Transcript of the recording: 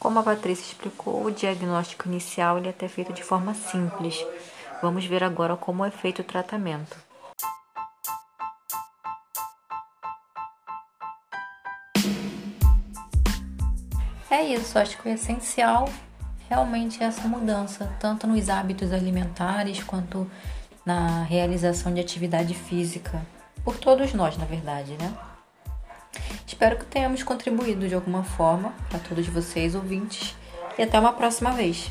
Como a Patrícia explicou, o diagnóstico inicial ele é até feito de forma simples. Vamos ver agora como é feito o tratamento. É isso, acho que o essencial realmente é essa mudança, tanto nos hábitos alimentares quanto na realização de atividade física, por todos nós, na verdade, né? Espero que tenhamos contribuído de alguma forma para todos vocês ouvintes e até uma próxima vez.